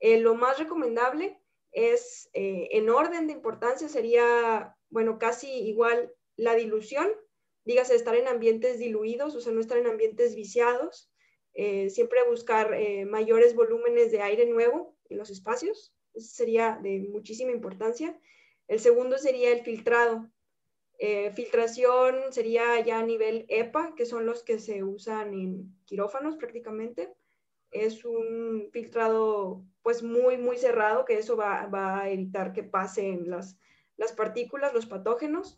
Eh, lo más recomendable es, eh, en orden de importancia, sería, bueno, casi igual la dilución, dígase estar en ambientes diluidos, o sea, no estar en ambientes viciados, eh, siempre buscar mayores volúmenes de aire nuevo en los espacios, eso sería de muchísima importancia. El segundo sería el filtrado. filtración sería ya a nivel EPA, que son los que se usan en quirófanos prácticamente es un filtrado pues muy, muy cerrado, que eso va, a evitar que pasen las, las partículas, los patógenos.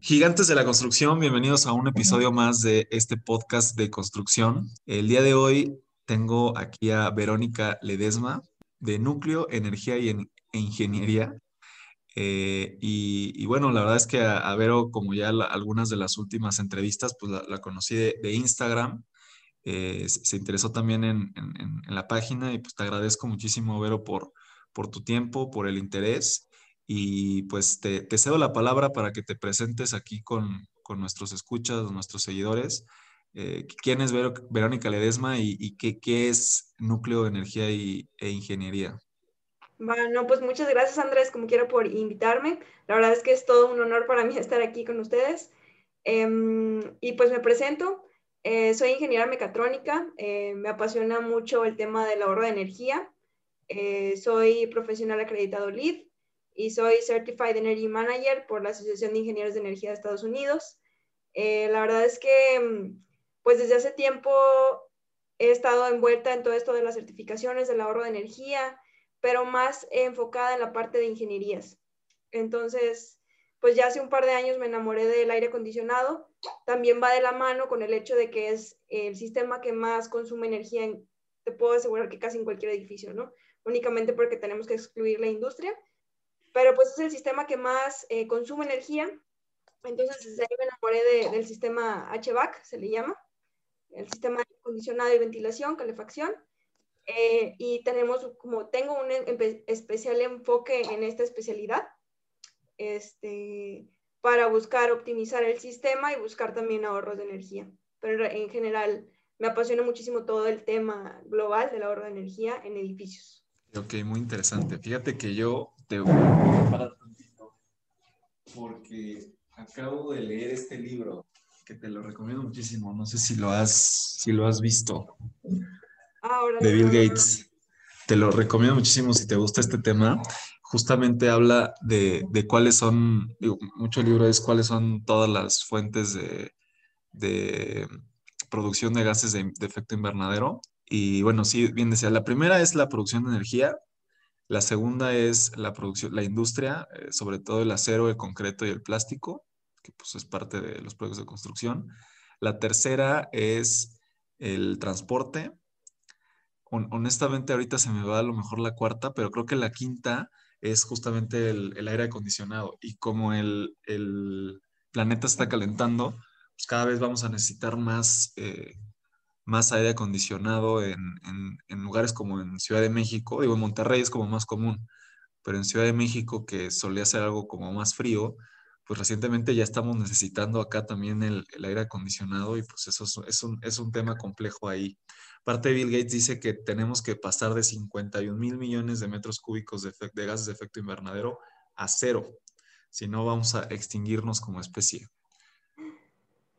Gigantes de la construcción, bienvenidos a un episodio más de este podcast de construcción. El día de hoy tengo aquí a Verónica Ledesma de Núcleo, Energía y Ingeniería. Eh, y, bueno, la verdad es que a, Vero, como ya algunas de las últimas entrevistas, pues la, conocí de, Instagram. Eh, se, interesó también en, la página y pues te agradezco muchísimo, Vero, por, por tu tiempo, por el interés. Y pues te, cedo la palabra para que te presentes aquí con, nuestros escuchas, nuestros seguidores. Eh, ¿Quién es Verónica Ledesma y, qué, qué, es Núcleo de Energía y, e Ingeniería? Bueno, pues muchas gracias Andrés, como quiero, por invitarme. La verdad es que es todo un honor para mí estar aquí con ustedes. Em, y pues me presento. Eh, soy ingeniera mecatrónica. Eh, me apasiona mucho el tema del ahorro de energía. Eh, soy profesional acreditado LEED y soy Certified Energy Manager por la Asociación de Ingenieros de Energía de Estados Unidos. la verdad es que, pues desde hace tiempo he estado envuelta en todo esto de las certificaciones del ahorro de energía pero más enfocada en la parte de ingenierías. Entonces, pues ya hace un par de años me enamoré del aire acondicionado. También va de la mano con el hecho de que es el sistema que más consume energía, en, te puedo asegurar que casi en cualquier edificio, ¿no? Únicamente porque tenemos que excluir la industria, pero pues es el sistema que más eh, consume energía. Entonces, desde ahí me enamoré del sistema HVAC, se le llama, el sistema de acondicionado y ventilación, calefacción. Eh, y tenemos como, tengo un especial enfoque en esta especialidad, este, para buscar optimizar el sistema y buscar también ahorros de energía. Pero en general me apasiona muchísimo todo el tema global del ahorro de energía en edificios. Ok, muy interesante. Fíjate que yo te voy a porque acabo de leer este libro que te lo recomiendo muchísimo. No sé si lo has, si lo has visto de Bill Gates. Te lo recomiendo muchísimo si te gusta este tema. Justamente habla de, cuáles son, mucho libro es cuáles son todas las fuentes de, producción de gases de, efecto invernadero. Y bueno, sí, bien decía, la primera es la producción de energía, la segunda es la producción, la industria, eh, sobre todo el acero, el concreto y el plástico, que pues es parte de los productos de construcción. La tercera es el transporte, honestamente ahorita se me va a lo mejor la cuarta, pero creo que la quinta es justamente el, aire acondicionado. Y como el, planeta está calentando, pues cada vez vamos a necesitar más, eh, más aire acondicionado en, lugares como en Ciudad de México. Digo, en Monterrey es como más común, pero en Ciudad de México, que solía ser algo como más frío, pues recientemente ya estamos necesitando acá también el, aire acondicionado y pues eso es, un, es un tema complejo ahí. Parte de Bill Gates dice que tenemos que pasar de 51 mil millones de metros cúbicos de, de gases de efecto invernadero a cero. Si no, vamos a extinguirnos como especie.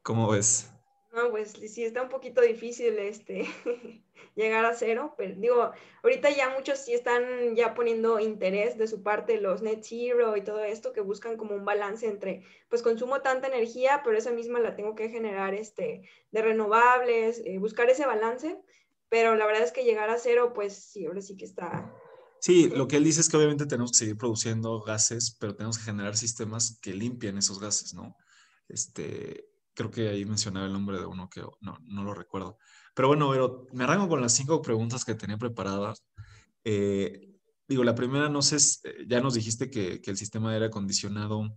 ¿Cómo ves? No, pues sí, está un poquito difícil este, llegar a cero, pero digo, ahorita ya muchos sí están ya poniendo interés de su parte, los net zero y todo esto, que buscan como un balance entre, pues consumo tanta energía, pero esa misma la tengo que generar este, de renovables, eh, buscar ese balance, pero la verdad es que llegar a cero, pues sí, ahora sí que está. Sí, lo que él dice es que obviamente tenemos que seguir produciendo gases, pero tenemos que generar sistemas que limpien esos gases, ¿no? Este, creo que ahí mencionaba el nombre de uno que no, no lo recuerdo. Pero bueno, pero me arranco con las cinco preguntas que tenía preparadas. Eh, digo, la primera, no sé, eh, ya nos dijiste que, que, el sistema de aire acondicionado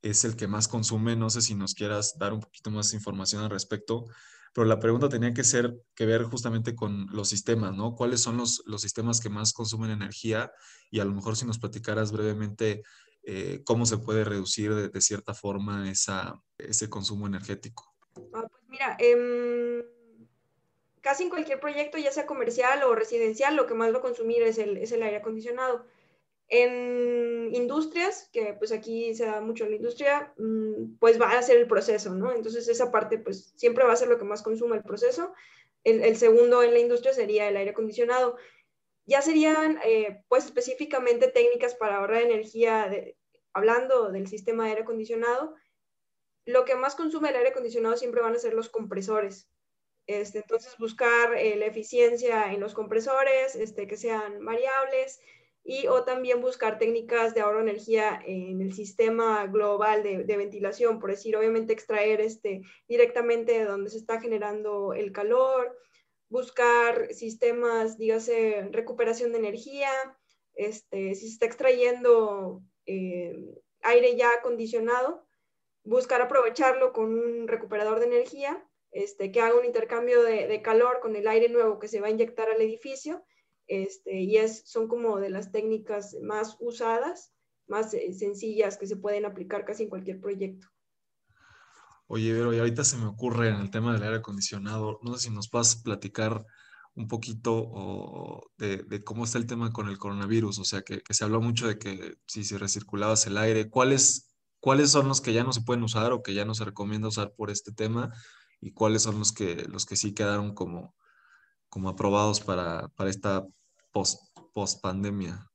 es el que más consume, no sé si nos quieras dar un poquito más información al respecto, pero la pregunta tenía que ser, que ver justamente con los sistemas, ¿no? ¿Cuáles son los, los sistemas que más consumen energía? Y a lo mejor si nos platicaras brevemente eh, cómo se puede reducir de, cierta forma ese consumo energético. Ah, pues mira, em, casi en cualquier proyecto, ya sea comercial o residencial, lo que más va a consumir es el, aire acondicionado. En industrias, que pues aquí se da mucho en la industria, mm, pues va a ser el proceso, ¿no? Entonces esa parte pues siempre va a ser lo que más consume el proceso. El segundo en la industria sería el aire acondicionado. Ya serían eh, pues específicamente técnicas para ahorrar energía, hablando del sistema de aire acondicionado. Lo que más consume el aire acondicionado siempre van a ser los compresores. Este, entonces buscar eh, la eficiencia en los compresores, este, que sean variables, y o también buscar técnicas de ahorro de energía en el sistema global de, ventilación, por decir, obviamente extraer este, directamente de donde se está generando el calor, buscar sistemas, dígase, recuperación de energía, este, si se está extrayendo eh, aire ya acondicionado, buscar aprovecharlo con un recuperador de energía, este, que haga un intercambio de, calor con el aire nuevo que se va a inyectar al edificio este, y es, son como de las técnicas más usadas, más eh, sencillas que se pueden aplicar casi en cualquier proyecto. Oye, pero y ahorita se me ocurre en el tema del aire acondicionado, no sé si nos puedes platicar un poquito de, cómo está el tema con el coronavirus, o sea, que, se habló mucho de que si se recirculabas el aire, ¿cuáles, ¿cuáles son los que ya no se pueden usar o que ya no se recomienda usar por este tema? ¿Y cuáles son los que, los que sí quedaron como, como aprobados para, para esta post, post pandemia.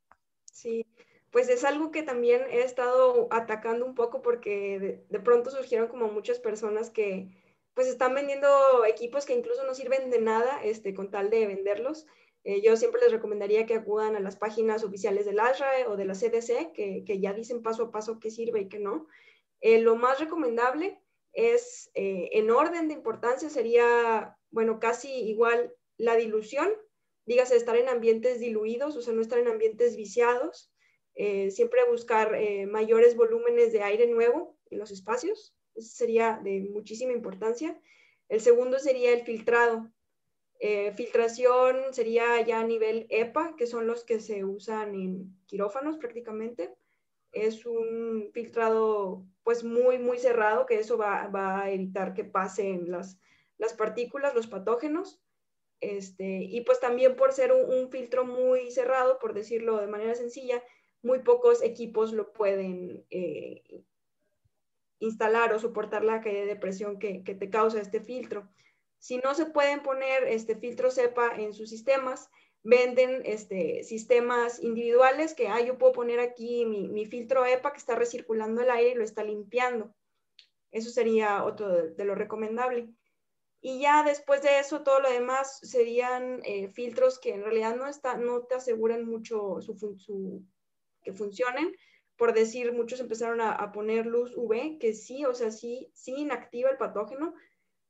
Sí, pues es algo que también he estado atacando un poco porque de, pronto surgieron como muchas personas que pues están vendiendo equipos que incluso no sirven de nada este, con tal de venderlos. Eh, yo siempre les recomendaría que acudan a las páginas oficiales del ASRAE o de la CDC, que, que ya dicen paso a paso qué sirve y qué no. Eh, lo más recomendable es, eh, en orden de importancia, sería, bueno, casi igual la dilución, dígase estar en ambientes diluidos, o sea, no estar en ambientes viciados, eh, siempre buscar eh, mayores volúmenes de aire nuevo en los espacios, eso sería de muchísima importancia. El segundo sería el filtrado. Eh, filtración sería ya a nivel EPA, que son los que se usan en quirófanos prácticamente. Es un filtrado pues muy, muy cerrado, que eso va, va a evitar que pasen las, las partículas, los patógenos. Este, y pues también por ser un, filtro muy cerrado, por decirlo de manera sencilla, muy pocos equipos lo pueden eh, instalar o soportar la caída de presión que, te causa este filtro. Si no se pueden poner este filtro cepa en sus sistemas, venden este, sistemas individuales que, ah, yo puedo poner aquí mi, filtro EPA que está recirculando el aire y lo está limpiando. Eso sería otro de lo recomendable. Y ya después de eso, todo lo demás serían eh, filtros que en realidad no, está, no te aseguran mucho su, que funcionen. Por decir, muchos empezaron a, poner luz UV, que sí, o sea, sí, sí inactiva el patógeno,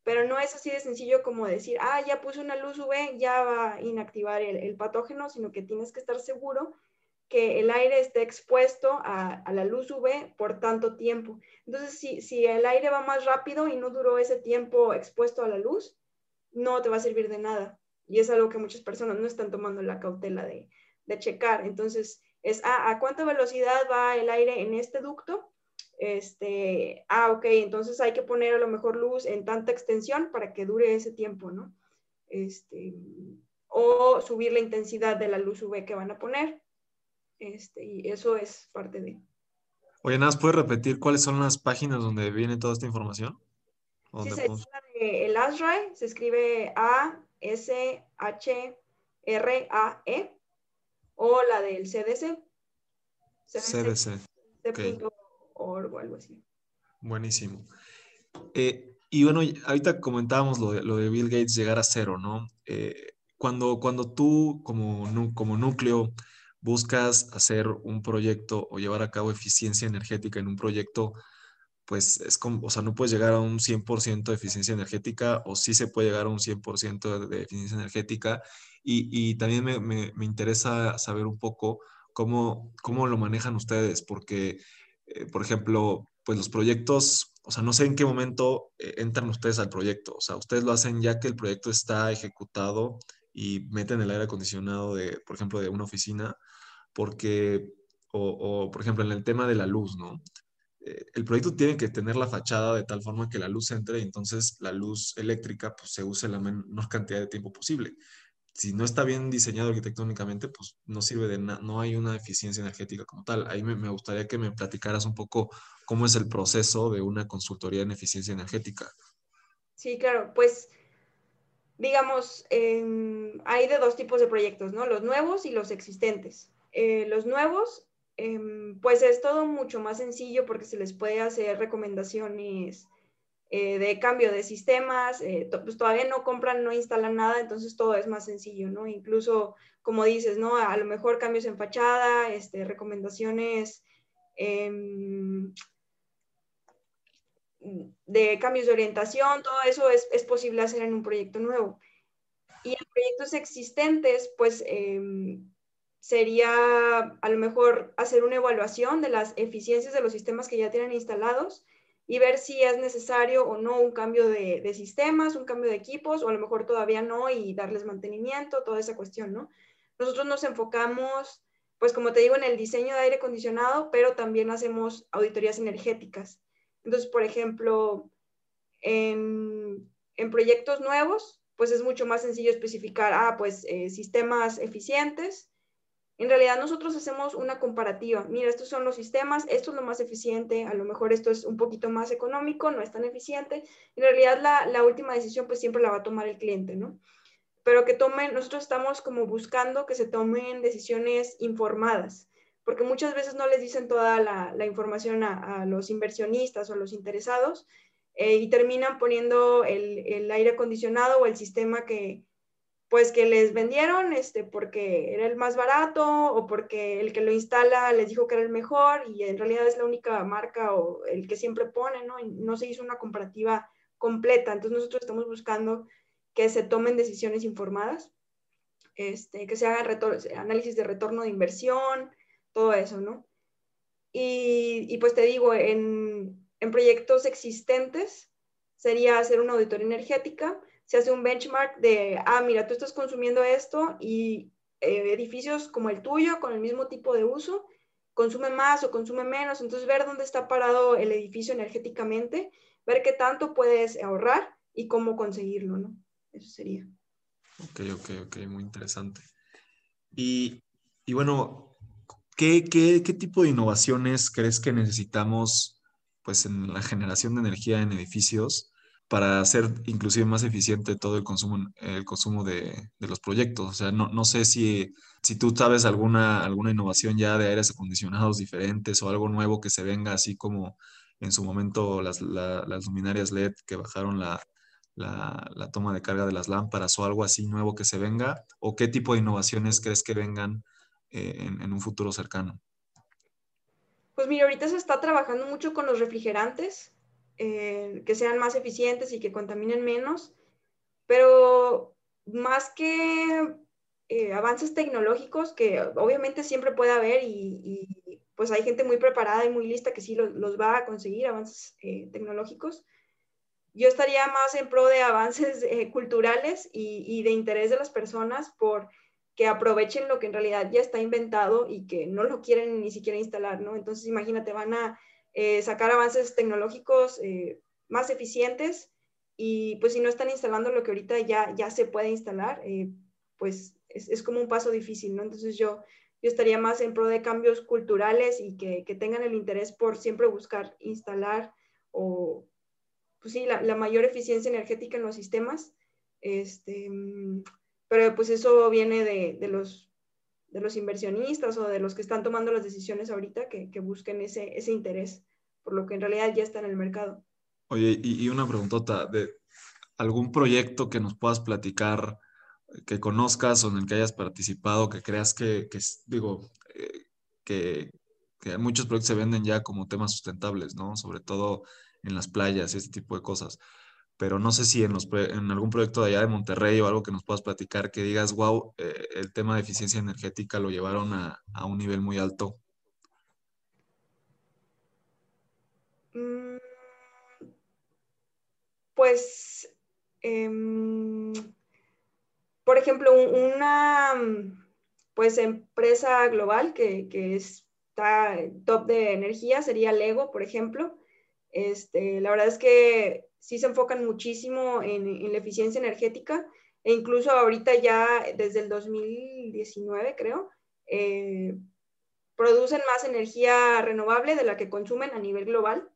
pero no es así de sencillo como decir, ah, ya puse una luz UV, ya va a inactivar el, el patógeno, sino que tienes que estar seguro que el aire esté expuesto a, la luz UV por tanto tiempo. Entonces, si, el aire va más rápido y no duró ese tiempo expuesto a la luz, no te va a servir de nada. Y es algo que muchas personas no están tomando la cautela de, checar. Entonces, es ah, a cuánta velocidad va el aire en este ducto. Este, ah, ok, entonces hay que poner a lo mejor luz en tanta extensión para que dure ese tiempo, ¿no? Este, o subir la intensidad de la luz UV que van a poner este, y eso es parte de. Oye, nada, ¿puedes repetir cuáles son las páginas donde viene toda esta información? Sí, se de el ASRAE, se escribe A-S-H-R-A-E, o la del CDC. CDC. o algo así. Buenísimo. Eh, y bueno, ahorita comentábamos lo de, lo de, Bill Gates llegar a cero, ¿no? Eh, cuando, cuando tú como, como núcleo buscas hacer un proyecto o llevar a cabo eficiencia energética en un proyecto, pues es como, o sea, no puedes llegar a un 100% de eficiencia energética o sí se puede llegar a un 100% de, eficiencia energética. Y, también me, interesa saber un poco cómo, cómo lo manejan ustedes, porque, eh, por ejemplo, pues los proyectos, o sea, no sé en qué momento eh, entran ustedes al proyecto, o sea, ustedes lo hacen ya que el proyecto está ejecutado y meten el aire acondicionado de, por ejemplo, de una oficina, porque, o, por ejemplo, en el tema de la luz, ¿no? Eh, el proyecto tiene que tener la fachada de tal forma que la luz entre y entonces la luz eléctrica pues, se use la menor cantidad de tiempo posible. Si no está bien diseñado arquitectónicamente, pues no sirve de nada, no hay una eficiencia energética como tal. Ahí me, gustaría que me platicaras un poco cómo es el proceso de una consultoría en eficiencia energética. Sí, claro, pues digamos, hay de dos tipos de proyectos, ¿no? Los nuevos y los existentes. Eh, los nuevos, em, pues es todo mucho más sencillo porque se les puede hacer recomendaciones eh, de cambio de sistemas, eh, pues todavía no compran, no instalan nada, entonces todo es más sencillo, ¿no? Incluso, como dices, ¿no? A lo mejor cambios en fachada, este, recomendaciones em, de cambios de orientación, todo eso es, posible hacer en un proyecto nuevo. Y en proyectos existentes, pues em, sería a lo mejor hacer una evaluación de las eficiencias de los sistemas que ya tienen instalados y ver si es necesario o no un cambio de, sistemas, un cambio de equipos, o a lo mejor todavía no, y darles mantenimiento, toda esa cuestión, ¿no? Nosotros nos enfocamos, pues como te digo, en el diseño de aire acondicionado, pero también hacemos auditorías energéticas. Entonces, por ejemplo, en, proyectos nuevos, pues es mucho más sencillo especificar, ah, pues eh, sistemas eficientes. En realidad nosotros hacemos una comparativa. Mira, estos son los sistemas, esto es lo más eficiente, a lo mejor esto es un poquito más económico, no es tan eficiente. En realidad la, la última decisión pues siempre la va a tomar el cliente, ¿no? Pero que tomen, nosotros estamos como buscando que se tomen decisiones informadas porque muchas veces no les dicen toda la, información a, los inversionistas o a los interesados eh, y terminan poniendo el, aire acondicionado o el sistema que, pues que les vendieron este, porque era el más barato o porque el que lo instala les dijo que era el mejor y en realidad es la única marca o el que siempre pone, ¿no? no se hizo una comparativa completa. Entonces nosotros estamos buscando que se tomen decisiones informadas, este, que se hagan análisis de retorno de inversión, todo eso, ¿no? Y, pues te digo, en, proyectos existentes sería hacer una auditoría energética, se hace un benchmark de, ah, mira, tú estás consumiendo esto y eh, edificios como el tuyo, con el mismo tipo de uso, consume más o consume menos, entonces ver dónde está parado el edificio energéticamente, ver qué tanto puedes ahorrar y cómo conseguirlo, ¿no? Eso sería. Ok, ok, ok, muy interesante. Y, y bueno, ¿Qué, qué, qué tipo de innovaciones crees que necesitamos pues, en la generación de energía en edificios para hacer inclusive más eficiente todo el consumo, el consumo de, de los proyectos? O sea, no, no sé si, si tú sabes alguna, alguna innovación ya de aires acondicionados diferentes o algo nuevo que se venga, así como en su momento las, las luminarias LED que bajaron la, la, toma de carga de las lámparas o algo así nuevo que se venga? ¿O qué tipo de innovaciones crees que vengan eh, en, un futuro cercano? Pues mira, ahorita se está trabajando mucho con los refrigerantes, eh, que sean más eficientes y que contaminen menos, pero más que eh, avances tecnológicos, que obviamente siempre puede haber y, pues hay gente muy preparada y muy lista que sí los, va a conseguir, avances tecnológicos. Yo estaría más en pro de avances culturales y, y, de interés de las personas por que aprovechen lo que en realidad ya está inventado y que no lo quieren ni siquiera instalar, ¿no? Entonces, imagínate, van a eh, sacar avances tecnológicos eh, más eficientes y pues si no están instalando lo que ahorita ya, ya se puede instalar, eh, pues es, es, como un paso difícil, ¿no? Entonces yo, yo estaría más en pro de cambios culturales y que, que tengan el interés por siempre buscar instalar o, pues sí, la, la mayor eficiencia energética en los sistemas. Este, mm, pero pues eso viene de, de, los, de los inversionistas o de los que están tomando las decisiones ahorita que, que, busquen ese, ese interés, por lo que en realidad ya está en el mercado. Oye, y, una preguntota, de algún proyecto que nos puedas platicar, que conozcas o en el que hayas participado, que creas que, digo, eh, que, muchos proyectos se venden ya como temas sustentables, ¿no? Sobre todo en las playas y ese tipo de cosas pero no sé si en, algún proyecto de allá de Monterrey o algo que nos puedas platicar que digas, wow, eh, el tema de eficiencia energética lo llevaron a un nivel muy alto. Pues, em, por ejemplo, una pues empresa global que, que es está top de energía sería Lego, por ejemplo. Este, la verdad es que sí se enfocan muchísimo en, la eficiencia energética e incluso ahorita ya desde el 2019, creo, eh, producen más energía renovable de la que consumen a nivel global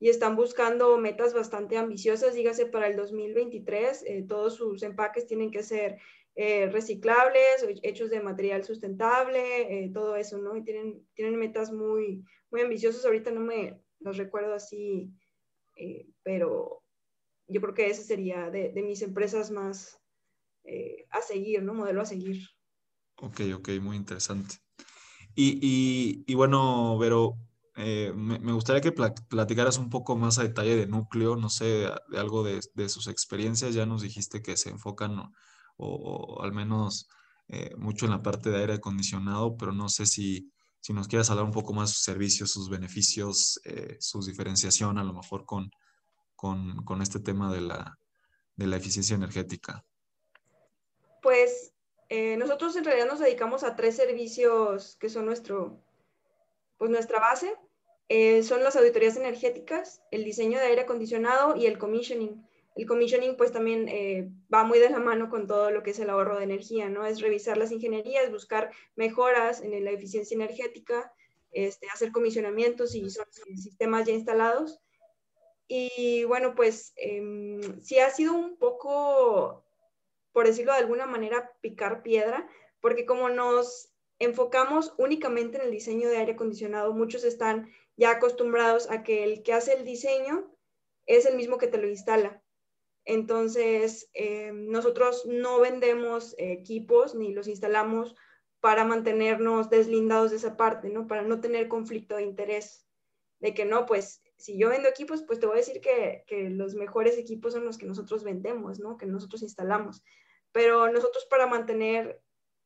y están buscando metas bastante ambiciosas, dígase para el 2023, eh, todos sus empaques tienen que ser eh, reciclables, hechos de material sustentable, eh, todo eso, ¿no? Y tienen, tienen metas muy, muy ambiciosas, ahorita no me los recuerdo así, pero yo creo que esa sería de, de mis empresas más a seguir, ¿no? Modelo a seguir. Ok, ok, muy interesante. Y, y, y bueno, Vero, eh, me, gustaría que platicaras un poco más a detalle de núcleo, no sé, de algo de, sus experiencias. Ya nos dijiste que se enfocan o, al menos eh, mucho en la parte de aire acondicionado, pero no sé si, si nos quieras hablar un poco más de sus servicios, sus beneficios, eh, su diferenciación a lo mejor con, con, con este tema de la, de la, eficiencia energética. Pues nosotros en realidad nos dedicamos a tres servicios que son nuestro, pues nuestra base. Eh, son las auditorías energéticas, el diseño de aire acondicionado y el commissioning. El commissioning pues también eh, va muy de la mano con todo lo que es el ahorro de energía, ¿no? Es revisar las ingenierías, buscar mejoras en la eficiencia energética, este, hacer comisionamientos y son sistemas ya instalados. Y bueno, pues eh, sí ha sido un poco, por decirlo de alguna manera, picar piedra, porque como nos enfocamos únicamente en el diseño de aire acondicionado, muchos están ya acostumbrados a que el que hace el diseño es el mismo que te lo instala. Entonces, eh, nosotros no vendemos equipos ni los instalamos para mantenernos deslindados de esa parte, ¿no? Para no tener conflicto de interés. De que no, pues si yo vendo equipos, pues te voy a decir que, los mejores equipos son los que nosotros vendemos, ¿no? Que nosotros instalamos. Pero nosotros para mantener,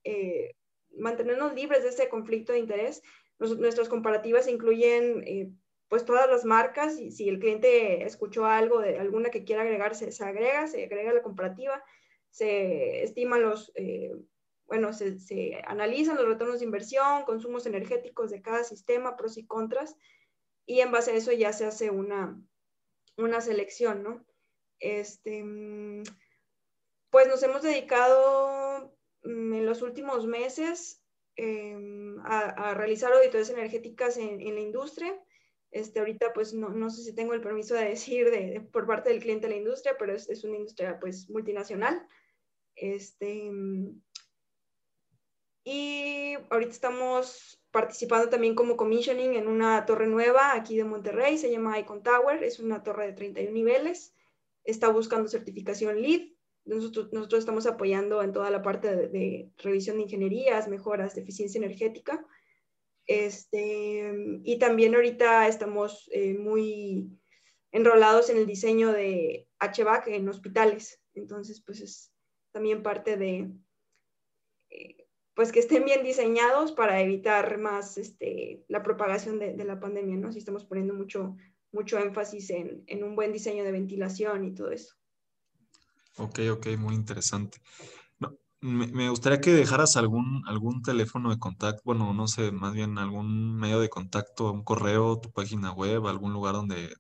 eh, mantenernos libres de ese conflicto de interés, nuestras comparativas incluyen eh, pues todas las marcas y si el cliente escuchó algo de alguna que quiera agregarse, se, agrega, se agrega la comparativa, se estiman los, eh, bueno, se, se, analizan los retornos de inversión, consumos energéticos de cada sistema, pros y contras, y en base a eso ya se hace una, una selección, ¿no? Este, mm, pues nos hemos dedicado mm, en los últimos meses Em, a, realizar auditorías energéticas en, la industria. Este, ahorita pues no, no, sé si tengo el permiso de decir de, por parte del cliente de la industria, pero es, es una industria pues multinacional. Este, y ahorita estamos participando también como commissioning en una torre nueva aquí de Monterrey, se llama Icon Tower, es una torre de 31 niveles, está buscando certificación LEED, nosotros, estamos apoyando en toda la parte de, revisión de ingenierías, mejoras de eficiencia energética. Este, y también ahorita estamos eh, muy enrolados en el diseño de HVAC en hospitales. Entonces, pues es también parte de, eh, pues que estén bien diseñados para evitar más este, la propagación de, la pandemia, ¿no? Si estamos poniendo mucho, mucho énfasis en, en un buen diseño de ventilación y todo eso. Ok, ok, muy interesante. me, gustaría que dejaras algún, algún teléfono de contacto, bueno, no sé, más bien algún medio de contacto, un correo, tu página web, algún lugar donde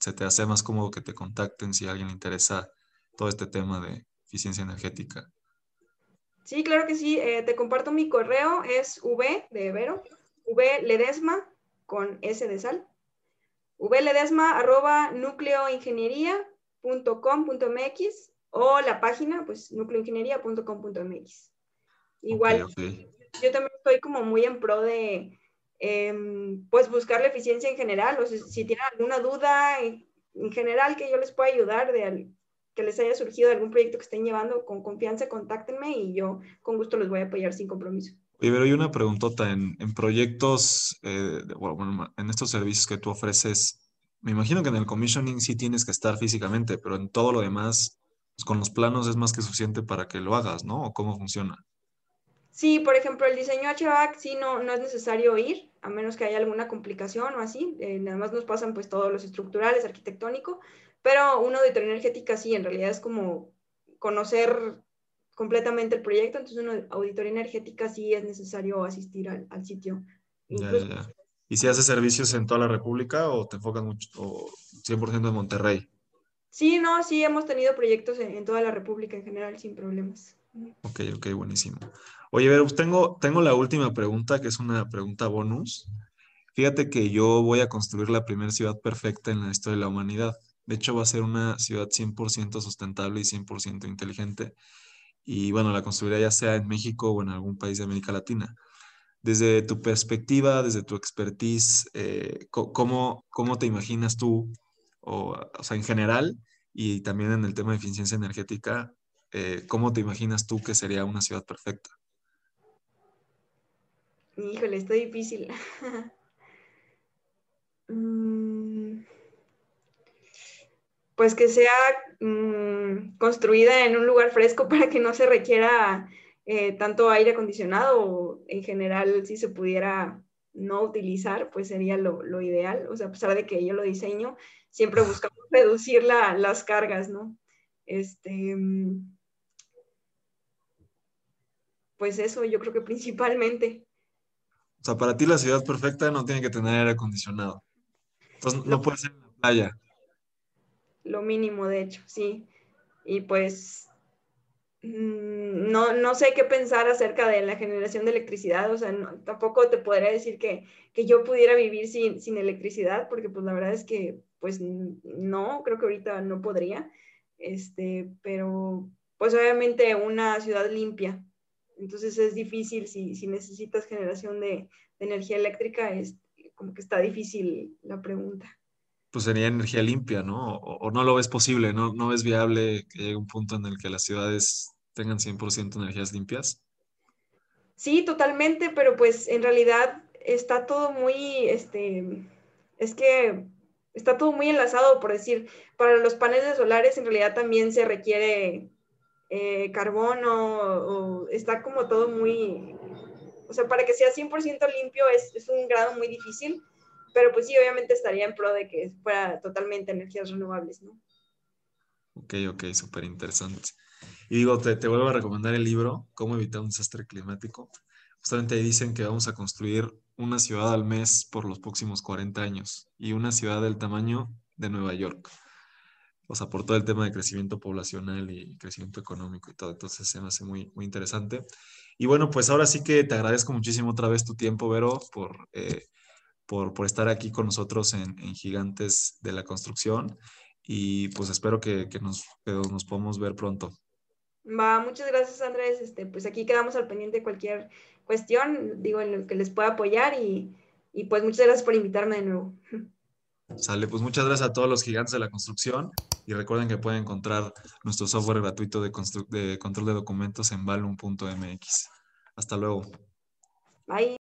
se te hace más cómodo que te contacten si a alguien le interesa todo este tema de eficiencia energética. Sí, claro que sí. Eh, te comparto mi correo, es v de Vero, v ledesma con s de sal, v ledesma arroba .com.mx o la página, pues nucleoingeniería.com.mx. Igual, yo también estoy como muy en pro de, em, pues, buscar la eficiencia en general, o si tienen alguna duda en, general que yo les pueda ayudar, de que les haya surgido algún proyecto que estén llevando, con confianza, contáctenme y yo con gusto los voy a apoyar sin compromiso. Pero hay una preguntota, en, en proyectos, eh, bueno, en estos servicios que tú ofreces, me imagino que en el commissioning sí tienes que estar físicamente, pero en todo lo demás, pues, con los planos es más que suficiente para que lo hagas, ¿no? ¿O cómo funciona? Sí, por ejemplo, el diseño HVAC sí no, no es necesario ir, a menos que haya alguna complicación o así. Eh, nada más nos pasan pues todos los estructurales, arquitectónico, pero una auditoría energética sí, en realidad es como conocer completamente el proyecto, entonces una auditoría energética sí es necesario asistir al, al sitio Ya, ya, ya. ¿Y si haces servicios en toda la República o te enfocas mucho, o 100% en Monterrey? Sí, no, sí, hemos tenido proyectos en, toda la República en general sin problemas. Ok, ok, buenísimo. Oye, ver, tengo, tengo la última pregunta, que es una pregunta bonus. Fíjate que yo voy a construir la primera ciudad perfecta en la historia de la humanidad. De hecho, va a ser una ciudad 100% sustentable y 100% inteligente. Y bueno, la construiré ya sea en México o en algún país de América Latina desde tu perspectiva, desde tu expertise, eh, ¿cómo, ¿cómo, te imaginas tú, o, o, sea, en general, y también en el tema de eficiencia energética, eh, cómo te imaginas tú que sería una ciudad perfecta? Híjole, está difícil. Mm, pues que sea mm, construida en un lugar fresco para que no se requiera eh, tanto aire acondicionado o en general si se pudiera no utilizar, pues sería lo, lo, ideal. O sea, a pesar de que yo lo diseño, siempre buscamos reducir la, las cargas, ¿no? Este, pues eso, yo creo que principalmente. O sea, para ti la ciudad perfecta no tiene que tener aire acondicionado. Entonces, no puede ser en la playa. Lo mínimo, de hecho, sí. Y pues Mm, no, no sé qué pensar acerca de la generación de electricidad, o sea, tampoco te podría decir que, que yo pudiera vivir sin, sin, electricidad, porque pues la verdad es que pues no, creo que ahorita no podría, este, pero pues obviamente una ciudad limpia, entonces es difícil si, si necesitas generación de, de energía eléctrica, es como que está difícil la pregunta pues sería energía limpia, ¿no? O, no lo ves posible, ¿no? ¿no ves viable que llegue un punto en el que las ciudades tengan 100% energías limpias? Sí, totalmente, pero pues en realidad está todo muy, este, es que está todo muy enlazado, por decir, para los paneles solares en realidad también se requiere eh, carbono, o, está como todo muy, o sea, para que sea 100% limpio es, es un grado muy difícil pero pues sí, obviamente estaría en pro de que fuera totalmente energías renovables, ¿no? Ok, ok, súper interesante. Y digo, te, te, vuelvo a recomendar el libro, Cómo evitar un desastre climático. Justamente ahí dicen que vamos a construir una ciudad al mes por los próximos 40 años y una ciudad del tamaño de Nueva York. O sea, por todo el tema de crecimiento poblacional y crecimiento económico y todo. Entonces se me hace muy, muy interesante. Y bueno, pues ahora sí que te agradezco muchísimo otra vez tu tiempo, Vero, por... Eh, por, por estar aquí con nosotros en, en, Gigantes de la Construcción y pues espero que, que nos, que nos podamos ver pronto. Va, muchas gracias Andrés, este, pues aquí quedamos al pendiente de cualquier cuestión, digo, en lo que les pueda apoyar y, y pues muchas gracias por invitarme de nuevo. Sale, pues muchas gracias a todos los gigantes de la construcción y recuerden que pueden encontrar nuestro software gratuito de, de control de documentos en balloon.mx. Hasta luego. Bye.